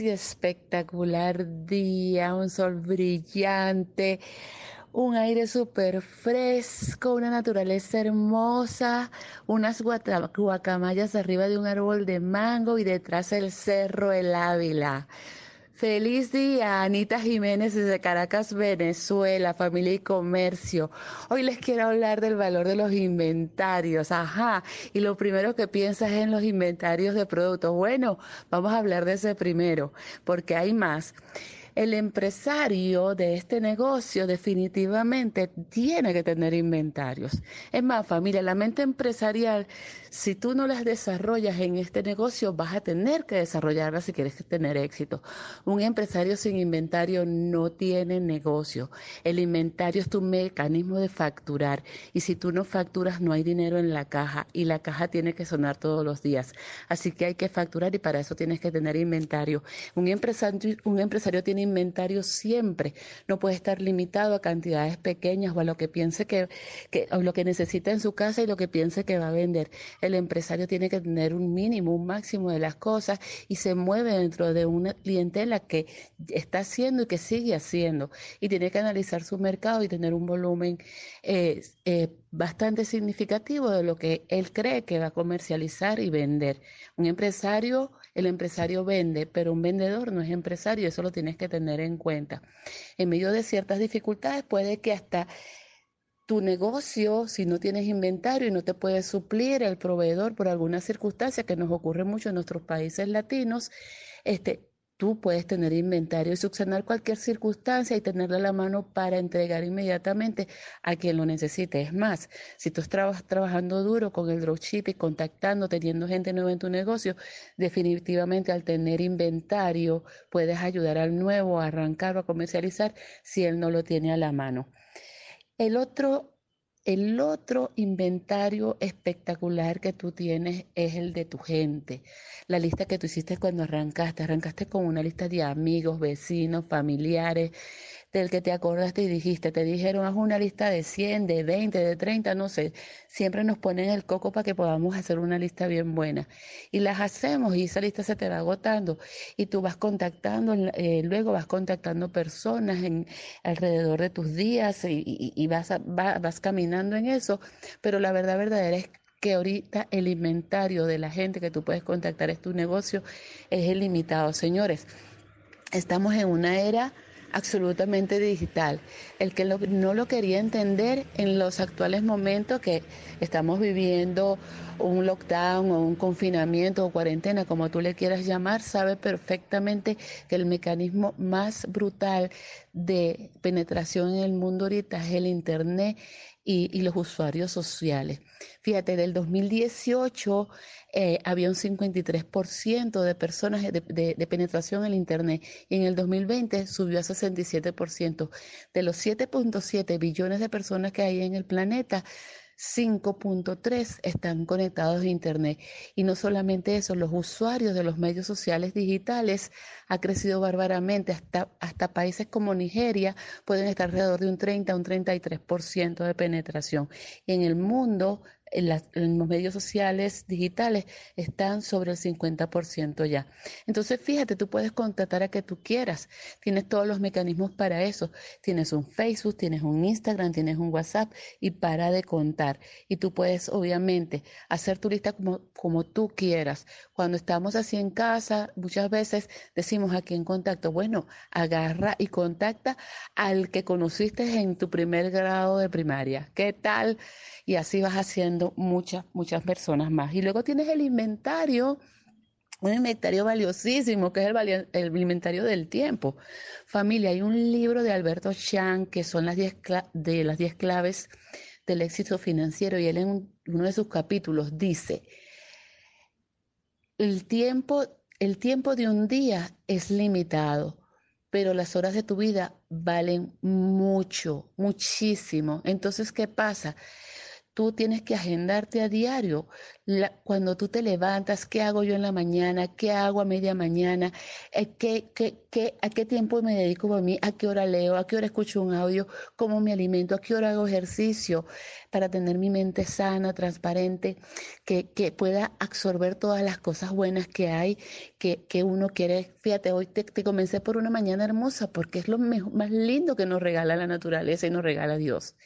espectacular día, un sol brillante, un aire súper fresco, una naturaleza hermosa, unas guacamayas arriba de un árbol de mango y detrás el cerro El Ávila. Feliz día, Anita Jiménez desde Caracas, Venezuela, familia y comercio. Hoy les quiero hablar del valor de los inventarios. Ajá, y lo primero que piensas es en los inventarios de productos. Bueno, vamos a hablar de ese primero, porque hay más el empresario de este negocio definitivamente tiene que tener inventarios. Es más, familia, la mente empresarial, si tú no las desarrollas en este negocio, vas a tener que desarrollarla si quieres tener éxito. Un empresario sin inventario no tiene negocio. El inventario es tu mecanismo de facturar y si tú no facturas no hay dinero en la caja y la caja tiene que sonar todos los días. Así que hay que facturar y para eso tienes que tener inventario. Un empresario, un empresario tiene inventario siempre. No puede estar limitado a cantidades pequeñas o a lo que piense que, que lo que necesita en su casa y lo que piense que va a vender. El empresario tiene que tener un mínimo, un máximo de las cosas y se mueve dentro de una clientela que está haciendo y que sigue haciendo. Y tiene que analizar su mercado y tener un volumen eh, eh, bastante significativo de lo que él cree que va a comercializar y vender. Un empresario, el empresario vende, pero un vendedor no es empresario, eso lo tienes que tener en cuenta. En medio de ciertas dificultades puede que hasta tu negocio, si no tienes inventario y no te puede suplir el proveedor por alguna circunstancia que nos ocurre mucho en nuestros países latinos, este, Tú puedes tener inventario y subsanar cualquier circunstancia y tenerla a la mano para entregar inmediatamente a quien lo necesite. Es más, si tú estás trabajando duro con el dropshipping, contactando, teniendo gente nueva en tu negocio, definitivamente al tener inventario puedes ayudar al nuevo a arrancar o a comercializar si él no lo tiene a la mano. El otro el otro inventario espectacular que tú tienes es el de tu gente. La lista que tú hiciste cuando arrancaste. Arrancaste con una lista de amigos, vecinos, familiares, del que te acordaste y dijiste, te dijeron, haz una lista de 100, de 20, de 30, no sé. Siempre nos ponen el coco para que podamos hacer una lista bien buena. Y las hacemos y esa lista se te va agotando. Y tú vas contactando, eh, luego vas contactando personas en, alrededor de tus días y, vas, vas caminando en eso. Pero la verdad verdadera es que ahorita el inventario de la gente que tú puedes contactar es tu negocio es ilimitado. Señores, estamos en una era absolutamente digital. El que no lo quería entender en los actuales momentos que estamos viviendo un lockdown o un confinamiento o cuarentena, como tú le quieras llamar, sabe perfectamente que el mecanismo más brutal de penetración en el mundo ahorita es el Internet y, los usuarios sociales. Fíjate, del 2018 eh, había un 53% de personas de, de, penetración en el Internet y en el 2020 subió a 67%. De los 7.7 billones de personas que hay en el planeta, 5.3 están conectados a Internet. Y no solamente eso, los usuarios de los medios sociales digitales ha crecido bárbaramente. Hasta, hasta países como Nigeria pueden estar alrededor de un 30 a un 33% de penetración. En el mundo en, los medios sociales digitales están sobre el 50% ya. Entonces, fíjate, tú puedes contratar a que tú quieras. Tienes todos los mecanismos para eso. Tienes un Facebook, tienes un Instagram, tienes un WhatsApp y para de contar. Y tú puedes, obviamente, hacer tu lista como, como tú quieras. Cuando estamos así en casa, muchas veces decimos aquí en contacto, bueno, agarra y contacta al que conociste en tu primer grado de primaria. ¿Qué tal? Y así vas haciendo muchas, muchas personas más. Y luego tienes el inventario, un inventario valiosísimo, que es el, el inventario del tiempo. Familia, hay un libro de Alberto Chan que son las 10 de las 10 claves del éxito financiero y él en uno de sus capítulos dice, el tiempo, el tiempo de un día es limitado, pero las horas de tu vida valen mucho, muchísimo. Entonces, ¿qué pasa? Tú tienes que agendarte a diario. cuando tú te levantas, ¿qué hago yo en la mañana? ¿Qué hago a media mañana? Eh, ¿Qué, qué, qué, ¿A qué tiempo me dedico a mí? ¿A qué hora leo? ¿A qué hora escucho un audio? ¿Cómo me alimento? ¿A qué hora hago ejercicio? Para tener mi mente sana, transparente, que, pueda absorber todas las cosas buenas que hay, que, uno quiere. Fíjate, hoy te, te, comencé por una mañana hermosa porque es lo más lindo que nos regala la naturaleza y nos regala Dios.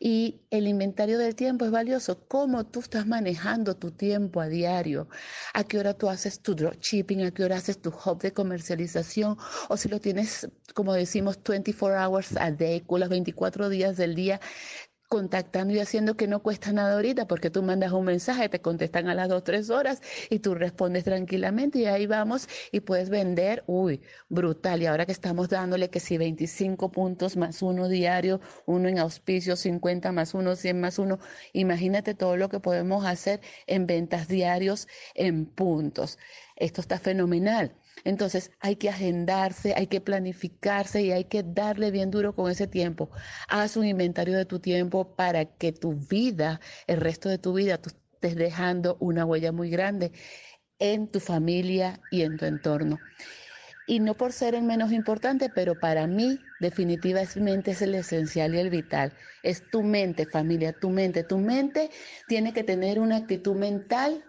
Y el inventario del tiempo es valioso. ¿Cómo tú estás manejando tu tiempo a diario? ¿A qué hora tú haces tu dropshipping? ¿A qué hora haces tu hub de comercialización? O si lo tienes, como decimos, 24 hours a day, con los 24 días del día, contactando y haciendo que no cuesta nada ahorita, porque tú mandas un mensaje, te contestan a las dos, tres horas y tú respondes tranquilamente y ahí vamos y puedes vender, uy, brutal. Y ahora que estamos dándole que si 25 puntos más uno diario, uno en auspicio, 50 más uno, 100 más uno, imagínate todo lo que podemos hacer en ventas diarios en puntos. Esto está fenomenal. Entonces hay que agendarse, hay que planificarse y hay que darle bien duro con ese tiempo. Haz un inventario de tu tiempo para que tu vida, el resto de tu vida, tú estés dejando una huella muy grande en tu familia y en tu entorno. Y no por ser el menos importante, pero para mí definitivamente es el esencial y el vital. Es tu mente, familia, tu mente. Tu mente tiene que tener una actitud mental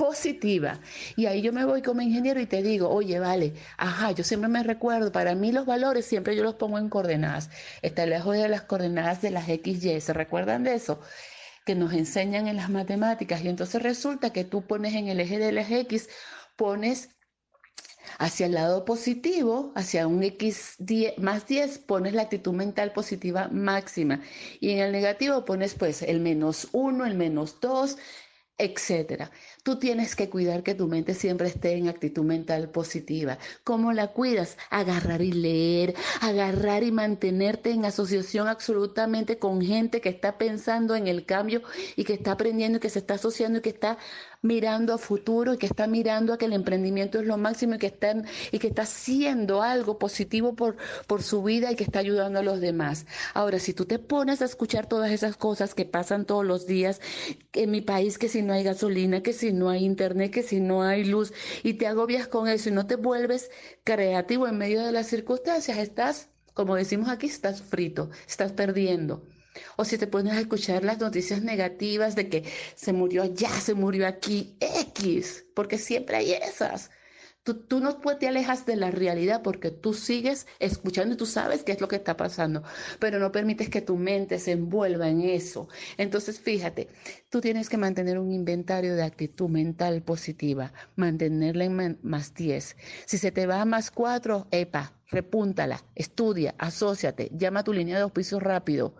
positiva. Y ahí yo me voy como ingeniero y te digo, oye, vale, ajá, yo siempre me recuerdo, para mí los valores siempre yo los pongo en coordenadas. Está lejos de las coordenadas de las XY, ¿se recuerdan de eso? Que nos enseñan en las matemáticas. Y entonces resulta que tú pones en el eje de las X, pones hacia el lado positivo, hacia un X más 10, pones la actitud mental positiva máxima. Y en el negativo pones pues el menos 1, el menos 2, etcétera. Tú tienes que cuidar que tu mente siempre esté en actitud mental positiva. ¿Cómo la cuidas? Agarrar y leer, agarrar y mantenerte en asociación absolutamente con gente que está pensando en el cambio y que está aprendiendo y que se está asociando y que está mirando a futuro y que está mirando a que el emprendimiento es lo máximo y que está, y que está haciendo algo positivo por, por su vida y que está ayudando a los demás. Ahora, si tú te pones a escuchar todas esas cosas que pasan todos los días en mi país, que si no hay gasolina, que si no hay internet, que si no hay luz, y te agobias con eso y no te vuelves creativo en medio de las circunstancias, estás, como decimos aquí, estás frito, estás perdiendo. O si te pones a escuchar las noticias negativas de que se murió allá, se murió aquí, X, porque siempre hay esas. Tú, no te alejas de la realidad porque tú sigues escuchando y tú sabes qué es lo que está pasando, pero no permites que tu mente se envuelva en eso. Entonces, fíjate, tú tienes que mantener un inventario de actitud mental positiva, mantenerla en más 10. Si se te va a más 4, epa, repúntala, estudia, asóciate, llama a tu línea de auspicio rápido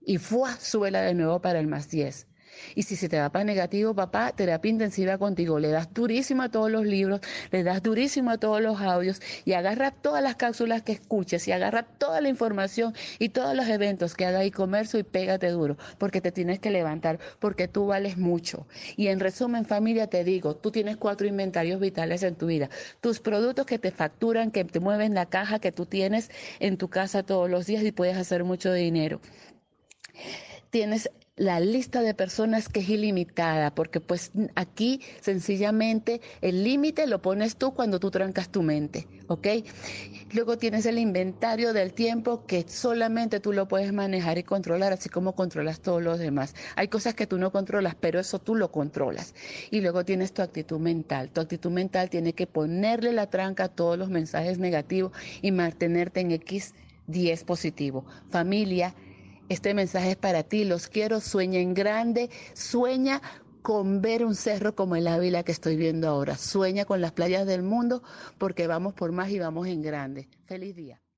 y ¡fua! súbela de nuevo para el más 10. Y si se te va para negativo, papá, terapia intensiva contigo. Le das durísimo a todos los libros, le das durísimo a todos los audios y agarra todas las cápsulas que escuches y agarra toda la información y todos los eventos que haga e-comercio y pégate duro, porque te tienes que levantar, porque tú vales mucho. Y en resumen, familia, te digo, tú tienes cuatro inventarios vitales en tu vida. Tus productos que te facturan, que te mueven la caja que tú tienes en tu casa todos los días y puedes hacer mucho dinero tienes la lista de personas que es ilimitada, porque pues aquí sencillamente el límite lo pones tú cuando tú trancas tu mente, ¿ok? Luego tienes el inventario del tiempo que solamente tú lo puedes manejar y controlar, así como controlas todos los demás. Hay cosas que tú no controlas, pero eso tú lo controlas. Y luego tienes tu actitud mental. Tu actitud mental tiene que ponerle la tranca a todos los mensajes negativos y mantenerte en X 10 positivo. Familia, este mensaje es para ti, los quiero, sueña en grande, sueña con ver un cerro como el Ávila que estoy viendo ahora, sueña con las playas del mundo porque vamos por más y vamos en grande. Feliz día.